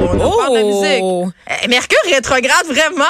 On Oh! parle de musique. Eh, Mercure rétrograde, vraiment.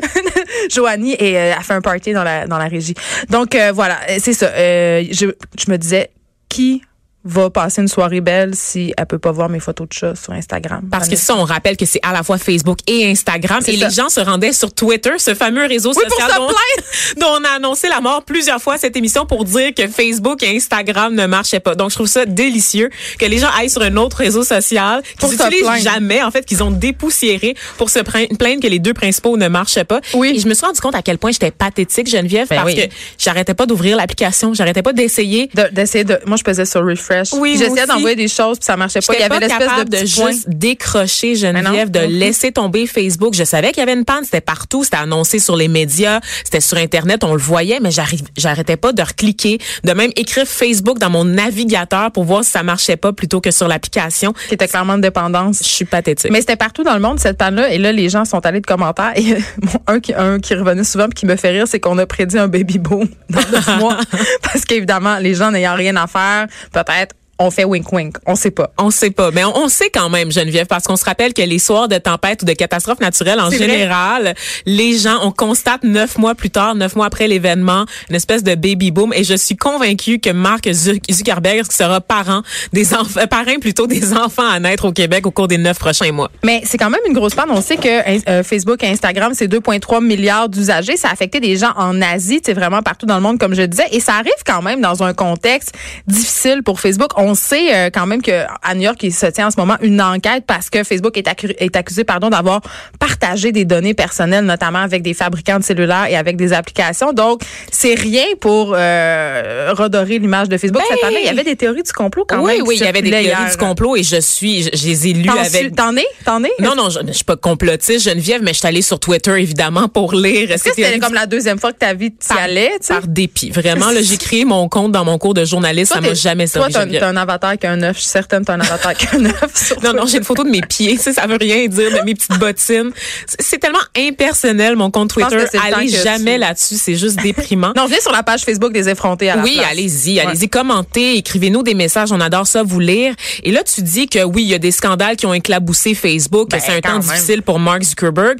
Joanie et, euh, a fait un party dans la, dans la régie. Donc, euh, voilà, euh, c'est ça. Je, je me disais, qui va passer une soirée belle si elle peut pas voir mes photos de chat sur Instagram? Parce que ça, on rappelle que c'est à la fois Facebook et Instagram. Et ça. les gens se rendaient sur Twitter, ce fameux réseau Oui, social dont, dont on a annoncé la mort plusieurs fois cette émission pour dire que Facebook et Instagram ne marchaient pas. Donc, je trouve ça délicieux que les gens aillent sur un autre réseau social qu'ils se n'utilisent jamais, en fait, qu'ils ont dépoussiéré pour se plain- plaindre que les deux principaux ne marchaient pas. Oui. Et je me suis rendu compte à quel point j'étais pathétique, Geneviève, Ben parce oui. que j'arrêtais pas d'ouvrir l'application, j'arrêtais pas d'essayer De- d'essayer de, moi, je pesais sur refresh. Oui, Puis moi J'essayais d'envoyer des choses, puis ça marchait pas. Il y avait l'espèce de de, juste décrocher Geneviève, de plus. laisser tomber Facebook. Je savais qu'il y avait une panne, c'était partout, c'était annoncé sur les médias, c'était sur Internet, on le voyait, mais j'arrêtais pas de recliquer, de même écrire Facebook dans mon navigateur pour voir si ça marchait pas plutôt que sur l'application. qui était clairement de dépendance. Je suis pathétique. Mais c'était partout dans le monde, cette panne-là. Et là, les gens sont allés de commentaires. Et euh, bon, un, qui, un qui revenait souvent puis qui me fait rire, c'est qu'on a prédit un baby boom dans neuf mois. Parce qu'évidemment, les gens n'ayant rien à faire, peut-être, on fait wink-wink. On sait pas. On sait pas, mais on, on sait quand même, Geneviève, parce qu'on se rappelle que les soirs de tempête ou de catastrophe naturelle, en vrai. général, les gens, on constate neuf mois plus tard, neuf mois après l'événement, une espèce de baby boom. Et je suis convaincue que Mark Zuck- Zuckerberg sera parent des enfants, parrain plutôt des enfants à naître au Québec au cours des neuf prochains mois. Mais c'est quand même une grosse panne. On sait que euh, Facebook et Instagram, c'est 2,3 milliards d'usagers. Ça a affecté des gens en Asie, c'est vraiment partout dans le monde, comme je disais. Et ça arrive quand même dans un contexte difficile pour Facebook. On sait euh, quand même que à New York, il se tient en ce moment une enquête parce que Facebook est, accu- est accusé pardon, d'avoir partagé des données personnelles, notamment avec des fabricants de cellulaires et avec des applications. Donc, c'est rien pour euh, redorer l'image de Facebook. Ben, Cette année, il y avait des théories du complot quand oui, même. qui oui, il y avait des théories hier. du complot et je suis, je, je les ai lues T'en avec T'en es? T'en es? Non, non, je, je suis pas complotiste, Geneviève, mais je suis allée sur Twitter, évidemment, pour lire. Est-ce que c'était comme la deuxième fois que ta vie t'y allait, par dépit. Vraiment, là, j'ai créé mon compte dans mon cours de journaliste. Toi, ça m'a jamais servi. Un, avatar qui a un œuf. Je suis certaine que t'as un avatar qui a un œuf Non, non, j'ai une photo de mes pieds. Tu sais, ça veut rien dire, de mes petites bottines. C'est- tellement impersonnel, mon compte Twitter. Allez jamais tu- là-dessus. C'est juste déprimant. Non, viens sur la page Facebook des effrontés à la Oui, allez-y, Ouais. allez-y, commentez, écrivez-nous des messages, on adore ça vous lire. Et là, tu dis que oui, il y a des scandales qui ont éclaboussé Facebook, Ben, c'est un temps même. difficile pour Mark Zuckerberg.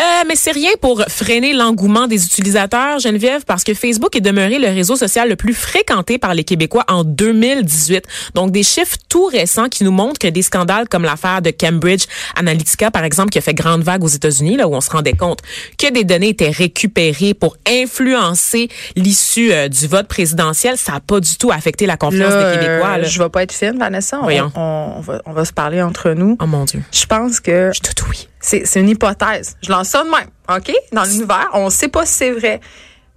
Euh, mais c'est rien pour freiner l'engouement des utilisateurs, Geneviève, parce que Facebook est demeuré le réseau social le plus fréquenté par les Québécois en 2018. Donc, des chiffres tout récents qui nous montrent que des scandales comme l'affaire de Cambridge Analytica, par exemple, qui a fait grande vague aux États-Unis, là où on se rendait compte que des données étaient récupérées pour influencer l'issue euh, du vote présidentiel, ça n'a pas du tout affecté la confiance Là, des Québécois. euh, là. je vais pas être fine, Vanessa. On, Voyons. on, on va, on va se parler entre nous. Oh mon Dieu. Je pense que Je tout oui. c'est c'est une hypothèse. Je lance ça de même, OK? Dans l'univers, on sait pas si c'est vrai.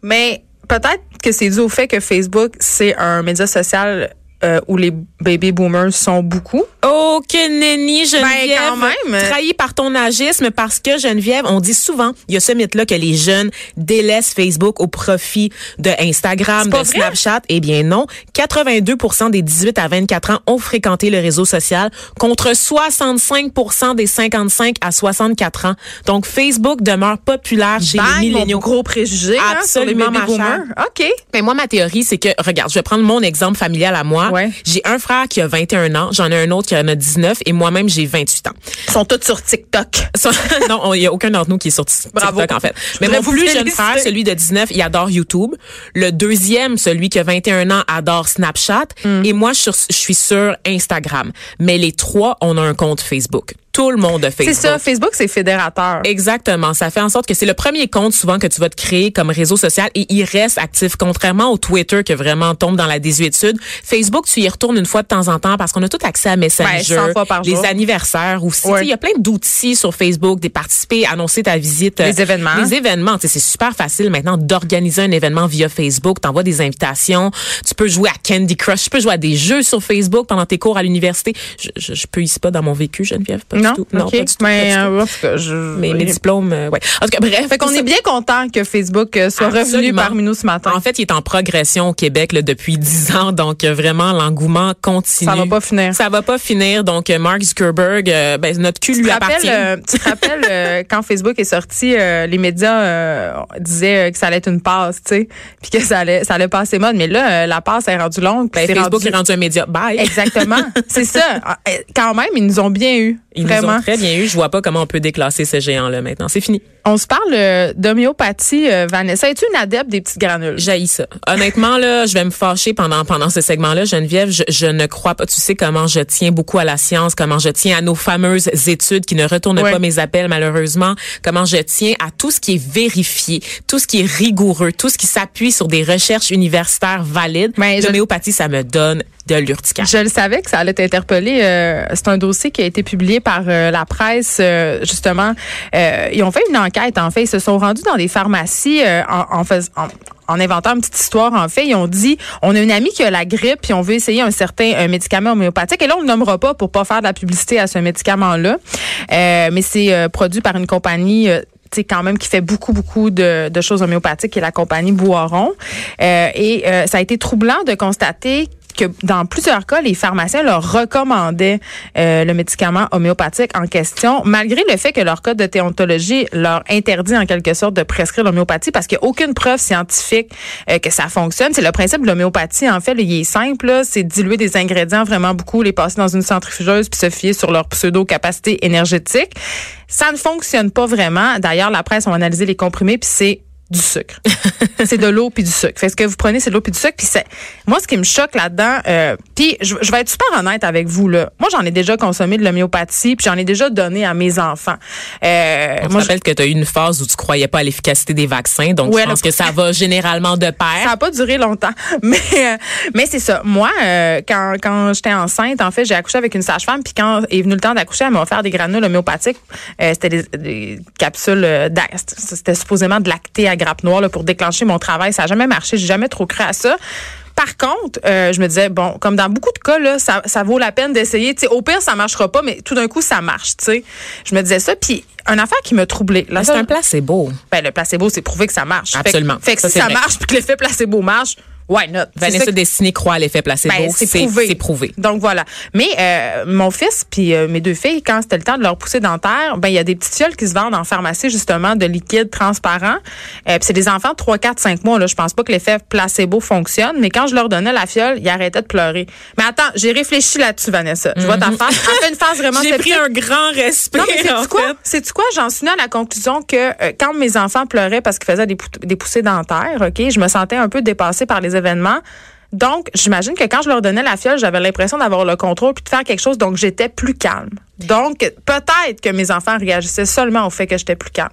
Mais peut-être que c'est dû au fait que Facebook, c'est un média social euh, où les baby boomers sont beaucoup. Oh, que nenni, Geneviève. Ben, quand même. Trahi par ton agisme parce que, Geneviève, on dit souvent, il y a ce mythe-là que les jeunes délaissent Facebook au profit de Instagram, de vrai? Snapchat. Eh bien, non. 82% des 18 à 24 ans ont fréquenté le réseau social contre 65% des 55 à 64 ans. Donc, Facebook demeure populaire chez Bang, les milléniaux. gros préjugé hein, sur les Absolument, baby boomers. OK. Mais moi, ma théorie, c'est que, regarde, je vais prendre mon exemple familial à moi. Ouais. J'ai un frère qui a 21 ans, j'en ai un autre qui en a 19 et moi-même, j'ai 28 ans. Ils sont tous sur TikTok. Non, il y a aucun d'entre nous qui est sur TikTok, Bravo. en fait. Mais mon plus jeune frère, celui de 19, il adore YouTube. Le deuxième, celui qui a 21 ans, adore Snapchat. Hmm. Et moi, je suis sur- je suis sur Instagram. Mais les trois, on a un compte Facebook. Tout le monde a C'est Facebook. ça, Facebook, c'est fédérateur. Exactement. Ça fait en sorte que c'est le premier compte souvent que tu vas te créer comme réseau social et il reste actif. Contrairement au Twitter qui vraiment tombe dans la désuétude, Facebook, tu y retournes une fois de temps en temps parce qu'on a tout accès à Messenger, Ben, 100 fois par les jour. anniversaires aussi. Ouais. Il y a plein d'outils sur Facebook, des participer, annoncer ta visite. Les événements. Les événements. C'est super facile maintenant d'organiser un événement via Facebook. T'envoies des invitations. Tu peux jouer à Candy Crush. Tu peux jouer à des jeux sur Facebook pendant tes cours à l'université. Je, je, je peux ici pas dans mon vécu, Geneviève. pas du Non, tout. Non, OK. pas du tout. Mais, pas du tout. euh, en tout cas, je- mes, mes diplômes, euh, ouais. En tout cas, bref. Fait qu'on est bien content que Facebook euh, soit revenu parmi nous ce matin. En fait, il est en progression au Québec là, depuis dix ans, donc euh, vraiment l'engouement continue. Ça va pas finir. Ça va pas finir. Donc euh, Mark Zuckerberg, euh, ben, notre cul Tu lui te rappelles, appartient. euh, tu te rappelles euh, quand Facebook est sorti, euh, les médias euh, disaient euh, que ça allait être une passe, tu sais, puis que ça allait, ça allait passer mode. Mais là, euh, la passe est rendue longue. Ben, Facebook rendu- est rendu un média. Bye. Exactement, c'est ça. Ah, euh, Quand même, ils nous ont bien eu. Ils très bien eu. Je vois pas comment on peut déclasser ce géant-là maintenant. C'est fini. On se parle euh, d'homéopathie, euh, Vanessa. Es-tu une adepte des petites granules? J'haïs ça. Honnêtement, là, je vais me fâcher pendant pendant ce segment-là, Geneviève. Je, je ne crois pas. Tu sais comment je tiens beaucoup à la science, comment je tiens à nos fameuses études qui ne retournent Ouais. pas mes appels malheureusement, comment je tiens à tout ce qui est vérifié, tout ce qui est rigoureux, tout ce qui s'appuie sur des recherches universitaires valides. Mais je- L'homéopathie, ça me donne de l'urticaire. Je le savais que ça allait t'interpeller. Euh, c'est un dossier qui a été publié par euh, la presse, euh, justement. Euh, ils ont fait une enquête, en fait. Ils se sont rendus dans des pharmacies euh, en, en, en- en inventant une petite histoire, en fait. Ils ont dit, on a une amie qui a la grippe, puis on veut essayer un certain un médicament homéopathique. Et là, on ne nommera pas pour pas faire de la publicité à ce médicament-là. Euh, mais c'est euh, produit par une compagnie... euh, tu sais, quand même qui fait beaucoup beaucoup de, de choses homéopathiques qui est la compagnie Boiron Euh, et euh, ça a été troublant de constater que dans plusieurs cas, les pharmaciens leur recommandaient euh, le médicament homéopathique en question, malgré le fait que leur code de déontologie leur interdit en quelque sorte de prescrire l'homéopathie parce qu'il n'y a aucune preuve scientifique euh, que ça fonctionne. C'est le principe de l'homéopathie, en fait, là, il est simple, c'est diluer des ingrédients vraiment beaucoup, les passer dans une centrifugeuse puis se fier sur leur pseudo-capacité énergétique. Ça ne fonctionne pas vraiment. D'ailleurs, la presse a analysé les comprimés puis c'est du sucre. c'est de l'eau puis du sucre. Fait que ce que vous prenez, c'est de l'eau puis du sucre. Puis c'est moi ce qui me choque là-dedans. Euh, puis je, je vais être super honnête avec vous là. Moi j'en ai déjà consommé de l'homéopathie puis j'en ai déjà donné à mes enfants. Euh, On te moi, je- rappelle que tu as eu une phase où tu croyais pas à l'efficacité des vaccins, donc Ouais, je pense le- que ça va généralement de ça pair. n'a pas duré longtemps. Mais, euh, mais c'est ça. Moi, euh, quand, quand j'étais enceinte, en fait, j'ai accouché avec une sage-femme. Puis quand est venu le temps d'accoucher, elle m'a offert des granules homéopathiques. Euh, c'était des, des capsules euh, C'était supposément de lacté à grappe noire là, pour déclencher mon travail. Ça n'a jamais marché. J'ai jamais trop cru à ça. Par contre, euh, je me disais, bon, comme dans beaucoup de cas, là, ça, ça vaut la peine d'essayer. Tu sais, au pire, ça marchera pas, mais tout d'un coup, ça marche. tu sais. Je me disais ça. Puis, une affaire qui m'a troublée. C'est un placebo. ben, le placebo, c'est prouvé que ça marche. Absolument. Fait que, Ça, si ça vrai. marche puis que l'effet placebo marche, why not? Vanessa Destiné croit à l'effet placebo. ben, c'est prouvé. Prouvé. Donc voilà. Mais euh, mon fils puis euh, mes deux filles, quand c'était le temps de leur pousser dentaire, ben il y a des petites fioles qui se vendent en pharmacie justement de liquide transparent. Euh, puis c'est des enfants de 3, 4, 5 mois. Là, je pense pas que l'effet placebo fonctionne, mais quand je leur donnais la fiole, ils arrêtaient de pleurer. Mais attends, j'ai réfléchi là-dessus, Vanessa. Je vois ta face. Elle fait une face vraiment Mhm. J'ai pris un grand respect. Non, mais en c'est quoi? C'est quoi? J'en suis venue à la conclusion que euh, quand mes enfants pleuraient parce qu'ils faisaient des, des poussées dentaires, OK, je me sentais un peu dépassée par les Donc, j'imagine que quand je leur donnais la fiole, j'avais l'impression d'avoir le contrôle puis de faire quelque chose, donc j'étais plus calme. Donc, peut-être que mes enfants réagissaient seulement au fait que j'étais plus calme.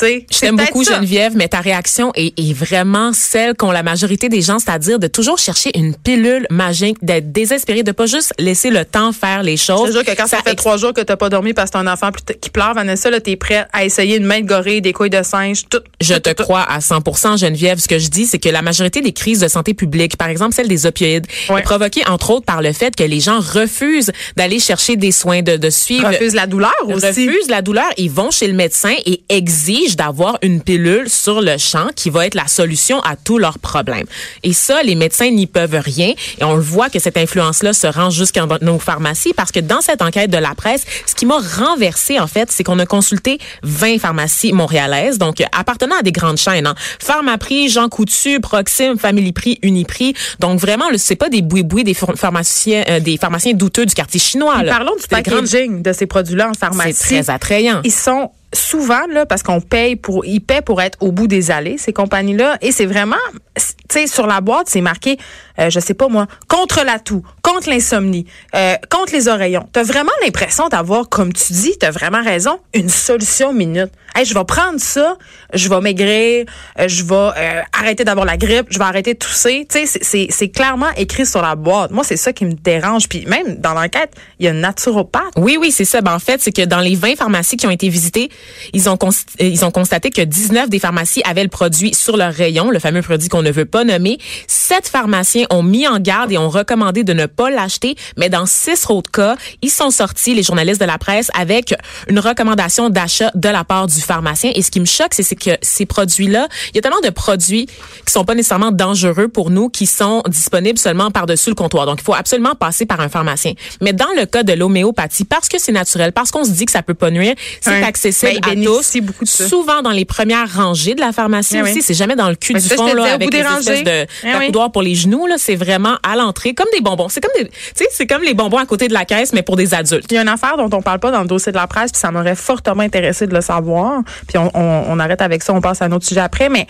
Je t'aime beaucoup, ça. Geneviève, mais ta réaction est, est vraiment celle qu'ont la majorité des gens, c'est-à-dire de toujours chercher une pilule magique, d'être désespéré, de pas juste laisser le temps faire les choses. Je te jure que quand ça, fait ex- trois jours que t'as pas dormi parce que un enfant qui pleure, Vanessa, là, t'es prête à essayer une main de gorille, des couilles de singe, tout. Je tout, te tout, tout. crois à 100% Geneviève. Ce que je dis, c'est que la majorité des crises de santé publique, par exemple celle des opioïdes, Ouais. est provoquée entre autres par le fait que les gens refusent d'aller chercher des soins, de, de suivre. Refuse la douleur aussi. refusent la douleur, ils vont chez le médecin et exigent d'avoir une pilule sur le champ qui va être la solution à tous leurs problèmes. Et ça, les médecins n'y peuvent rien. Et on le voit que cette influence-là se rend jusqu'à nos pharmacies parce que dans cette enquête de la presse, ce qui m'a renversé, en fait, c'est qu'on a consulté 20 pharmacies montréalaises, donc euh, appartenant à des grandes chaînes. Hein. Pharmaprix, Jean Coutu, Proxime, Family Prix, Uniprix. Donc vraiment, c'est pas des boui-boui des pharm- pharmaciens, euh, des pharmaciens douteux du quartier chinois. Là. Parlons du des grandes- packaging de ces produits-là en pharmacie. C'est très attrayant. Ils sont souvent là parce qu'on paye pour ils paient pour être au bout des allées ces compagnies là et c'est vraiment tu sais sur la boîte c'est marqué euh, je sais pas moi contre la toux contre l'insomnie euh, contre les oreillons. T'as vraiment l'impression d'avoir comme tu dis t'as vraiment raison une solution minute hey, je vais prendre ça je vais maigrir euh, je vais euh, arrêter d'avoir la grippe je vais arrêter de tousser. Tu sais c'est- clairement écrit sur la boîte. Moi c'est ça qui me dérange. Puis même dans l'enquête il y a une naturopathe. Oui, oui, c'est ça. Ben, en fait, c'est que dans les 20 pharmacies qui ont été visitées, ils ont, ils ont constaté que 19 des pharmacies avaient le produit sur leur rayon, le fameux produit qu'on ne veut pas nommer. Sept pharmaciens ont mis en garde et ont recommandé de ne pas l'acheter, mais dans six autres cas, ils sont sortis, les journalistes de la presse, avec une recommandation d'achat de la part du pharmacien. Et ce qui me choque, c'est que ces produits-là, il y a tellement de produits qui sont pas nécessairement dangereux pour nous, qui sont disponibles seulement par-dessus le comptoir. Donc, il faut absolument passer par un pharmacien. Mais dans le cas de l'homéopathie, parce que c'est naturel, parce qu'on se dit que ça peut pas nuire, c'est accessible ben, à tous. Beaucoup de Souvent dans les premières rangées de la pharmacie eh aussi. C'est jamais dans le cul du fond là, avec des espèces de eh pour les genoux. Là, c'est vraiment à l'entrée, comme des bonbons. C'est comme des, tu sais, c'est comme les bonbons à côté de la caisse, mais pour des adultes. Il y a une affaire dont on parle pas dans le dossier de la presse, puis ça m'aurait fortement intéressé de le savoir. Puis on, on, on arrête avec ça, on passe à un autre sujet après, mais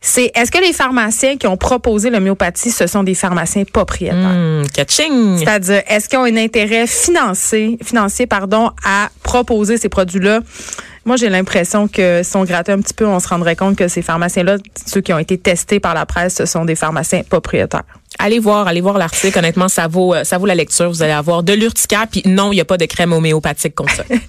c'est est-ce que les pharmaciens qui ont proposé l'homéopathie, ce sont des pharmaciens propriétaires? Mmh, C'est-à-dire, est-ce qu'ils ont un intérêt financier, financier pardon, à proposer ces produits-là? Moi, j'ai l'impression que si on grattait un petit peu, on se rendrait compte que ces pharmaciens-là, ceux qui ont été testés par la presse, ce sont des pharmaciens propriétaires. Allez voir, allez voir l'article. Honnêtement, ça vaut, ça vaut la lecture. Vous allez avoir de l'urticaire. Puis non, il n'y a pas de crème homéopathique comme ça.